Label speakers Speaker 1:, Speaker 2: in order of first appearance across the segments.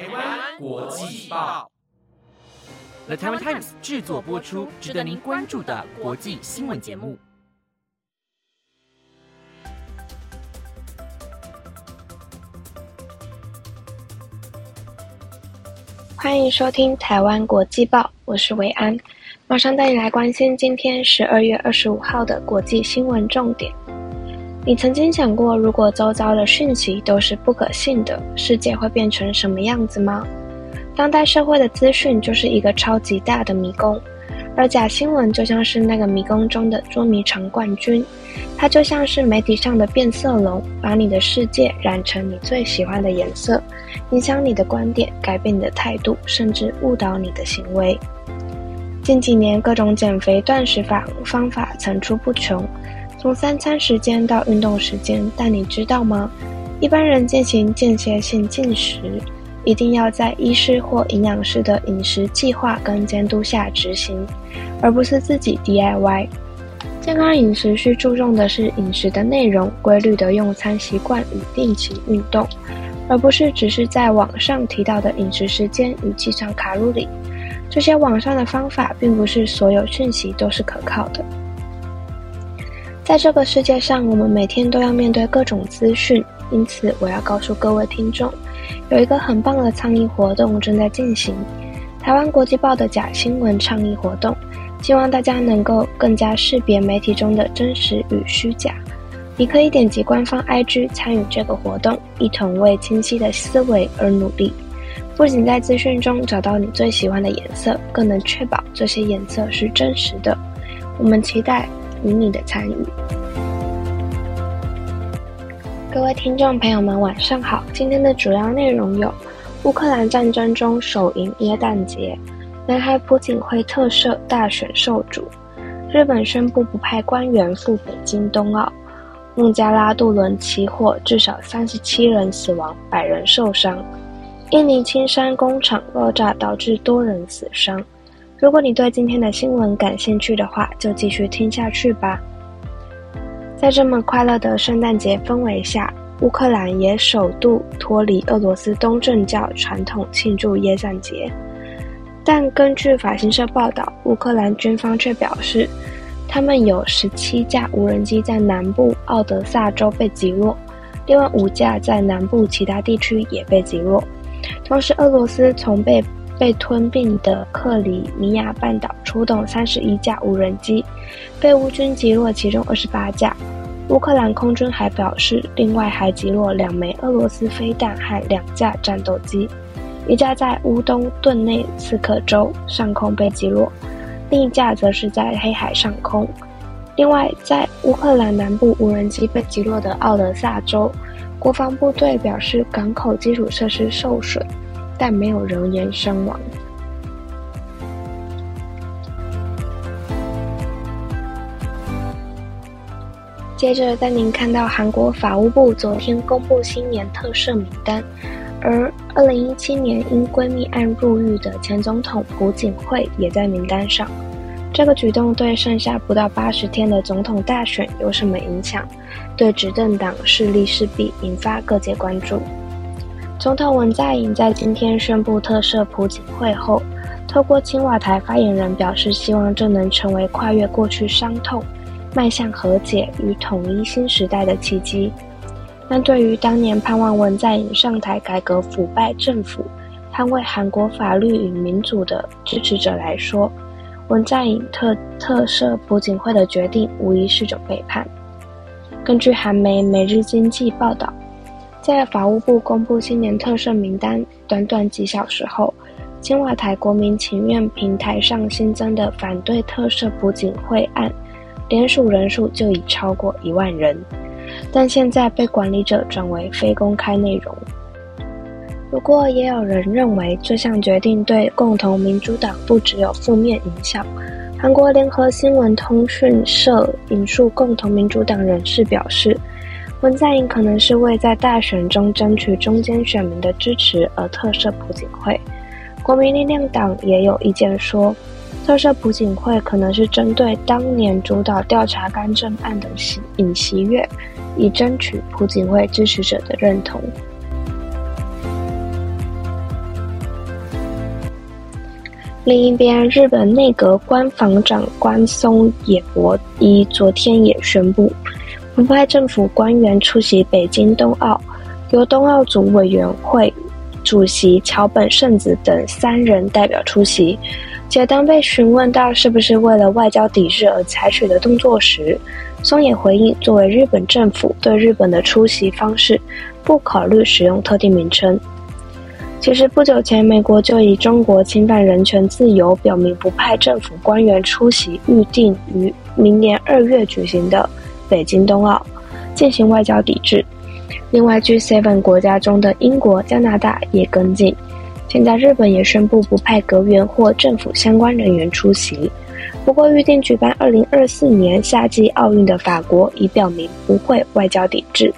Speaker 1: 台湾国际报，The Taiwan Times 制作播出，值得您关注的国际新闻节目。
Speaker 2: 欢迎收听台湾国际报，我是维安，马上带你来关心今天十二月二十五号的国际新闻重点。你曾经想过，如果周遭的讯息都是不可信的，世界会变成什么样子吗？当代社会的资讯就是一个超级大的迷宫，而假新闻就像是那个迷宫中的捉迷藏冠军，它就像是媒体上的变色龙，把你的世界染成你最喜欢的颜色，影响你的观点，改变你的态度，甚至误导你的行为。近几年，各种减肥断食法方法层出不穷。从三餐时间到运动时间，但你知道吗？一般人进行间歇性进食，一定要在医师或营养师的饮食计划跟监督下执行，而不是自己 DIY。健康饮食需注重的是饮食的内容、规律的用餐习惯与定期运动，而不是只是在网上提到的饮食时间与计算卡路里。这些网上的方法，并不是所有讯息都是可靠的。在这个世界上，我们每天都要面对各种资讯，因此我要告诉各位听众，有一个很棒的倡议活动正在进行——台湾国际报的假新闻倡议活动，希望大家能够更加识别媒体中的真实与虚假。你可以点击官方 IG 参与这个活动，一同为清晰的思维而努力。不仅在资讯中找到你最喜欢的颜色，更能确保这些颜色是真实的。我们期待。与你的参与，各位听众朋友们，晚上好。今天的主要内容有：乌克兰战争中首赢耶诞节，南海普警会特赦大选受阻，日本宣布不派官员赴北京冬奥，孟加拉渡轮起火，至少三十七人死亡，百人受伤；印尼青山工厂爆炸导致多人死伤。如果你对今天的新闻感兴趣的话，就继续听下去吧。在这么快乐的圣诞节氛围下，乌克兰也首度脱离俄罗斯东正教传统庆祝耶诞节。但根据法新社报道，乌克兰军方却表示，他们有十七架无人机在南部奥德萨州被击落，另外五架在南部其他地区也被击落。同时，俄罗斯从被被吞并的克里米亚半岛出动三十一架无人机，被乌军击落其中二十八架。乌克兰空军还表示，另外还击落两枚俄罗斯飞弹和两架战斗机，一架在乌东顿内茨克州上空被击落，另一架则是在黑海上空。另外，在乌克兰南部无人机被击落的奥德萨州，国防部队表示港口基础设施受损。但没有人员伤亡。接着带您看到韩国法务部昨天公布新年特赦名单，而二零一七年因闺蜜案入狱的前总统朴槿惠也在名单上。这个举动对剩下不到八十天的总统大选有什么影响？对执政党势力势必引发各界关注。总统文在寅在今天宣布特赦朴槿惠后，透过青瓦台发言人表示，希望这能成为跨越过去伤痛、迈向和解与统一新时代的契机。但对于当年盼望文在寅上台改革腐败政府、捍卫韩国法律与民主的支持者来说，文在寅特特赦朴槿惠的决定无疑是种背叛。根据韩媒《每日经济》报道。在法务部公布新年特赦名单短短几小时后，青瓦台国民请愿平台上新增的反对特赦朴槿惠案，联署人数就已超过一万人。但现在被管理者转为非公开内容。不过，也有人认为这项决定对共同民主党不只有负面影响。韩国联合新闻通讯社引述共同民主党人士表示。文在寅可能是为在大选中争取中间选民的支持而特赦朴槿惠。国民力量党也有意见说，特赦朴槿惠可能是针对当年主导调查干政案的尹锡悦，以争取朴槿惠支持者的认同。另一边，日本内阁官房长官松野博一昨天也宣布，不派政府官员出席北京冬奥，由冬奥组委员会主席桥本圣子等三人代表出席。且当被询问到是不是为了外交抵制而采取的动作时，松野回应：作为日本政府对日本的出席方式，不考虑使用特定名称。其实不久前，美国就以中国侵犯人权自由，表明不派政府官员出席预定于明年二月举行的北京冬奥，进行外交抵制。另外，G7 国家中的英国、加拿大也跟进。现在，日本也宣布不派阁员或政府相关人员出席。不过，预定举办2024年夏季奥运的法国已表明不会外交抵制。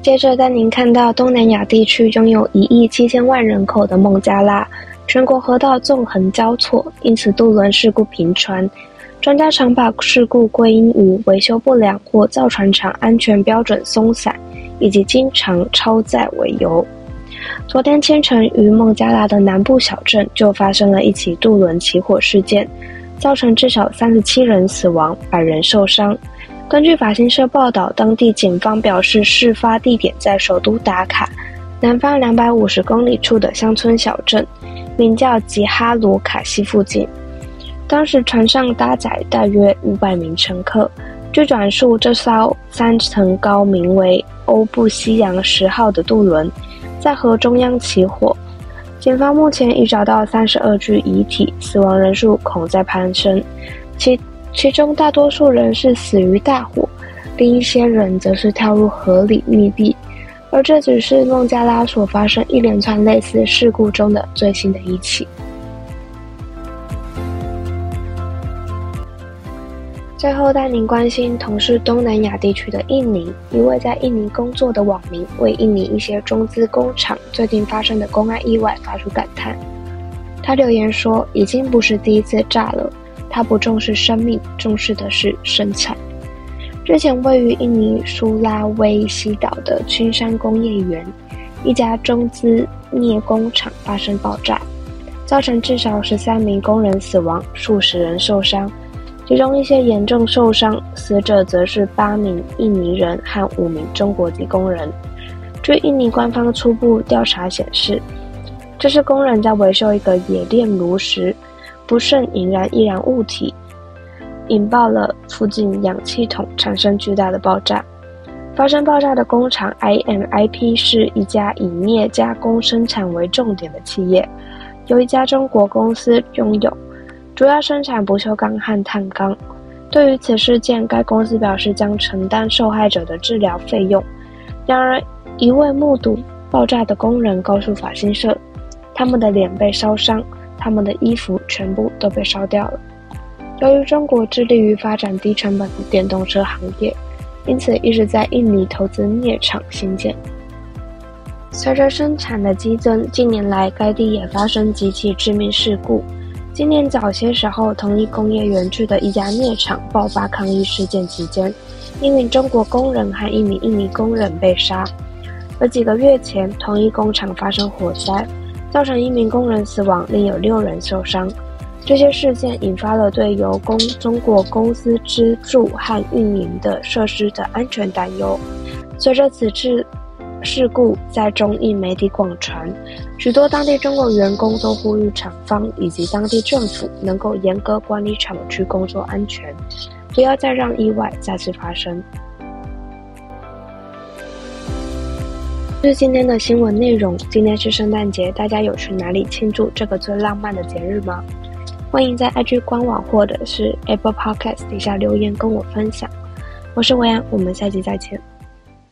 Speaker 2: 接着带您看到东南亚地区拥有一亿七千万人口的孟加拉，全国河道纵横交错，因此渡轮事故频传。专家常把事故归因于维修不良或造船厂安全标准松散，以及经常超载为由。昨天清晨，于孟加拉的南部小镇就发生了一起渡轮起火事件，造成至少三十七人死亡，百人受伤。根据法新社报道，当地警方表示，事发地点在首都达卡南方两百五十公里处的乡村小镇，名叫吉哈鲁卡西附近。当时船上搭载大约五百名乘客。据转述，这艘三层高、名为“欧布西洋十号”的渡轮在河中央起火。警方目前已找到三十二具遗体，死亡人数恐在攀升。其其中大多数人是死于大火，另一些人则是跳入河里溺毙。而这只是孟加拉所发生一连串类似事故中的最新的一起。最后带您关心同是东南亚地区的印尼，一位在印尼工作的网民为印尼一些中资工厂最近发生的公安意外发出感叹。他留言说：“已经不是第一次炸了。”他不重视生命，重视的是生产。之前位于印尼苏拉威西岛的青山工业园，一家中资镍工厂发生爆炸，造成至少十三名工人死亡，数十人受伤，其中一些严重受伤，死者则是八名印尼人和五名中国籍工人。据印尼官方初步调查显示，这是工人在维修一个冶炼炉时。不慎引燃易燃物体，引爆了附近氧气筒，产生巨大的爆炸。发生爆炸的工厂 IMIP 是一家以镍加工生产为重点的企业，由一家中国公司拥有，主要生产不锈钢和碳钢。对于此事件，该公司表示将承担受害者的治疗费用。然而，一位目睹爆炸的工人告诉法新社，他们的脸被烧伤。他们的衣服全部都被烧掉了。由于中国致力于发展低成本的电动车行业，因此一直在印尼投资镍厂新建。随着生产的激增，近年来该地也发生几起致命事故。今年早些时候，同一工业园区的一家镍厂爆发抗议事件期间，一名中国工人和一名印尼工人被杀。而几个月前，同一工厂发生火灾。造成一名工人死亡，另有六人受伤。这些事件引发了对由公中国公司资助和运营的设施的安全担忧。随着此次事故在中印媒体广传，许多当地中国员工都呼吁厂方以及当地政府能够严格管理厂区工作安全，不要再让意外再次发生。这是今天的新闻内容。今天是圣诞节，大家有去哪里庆祝这个最浪漫的节日吗？欢迎在 IG 官网或者是 Apple Podcast 底下留言跟我分享。我是维安，我们下期再见。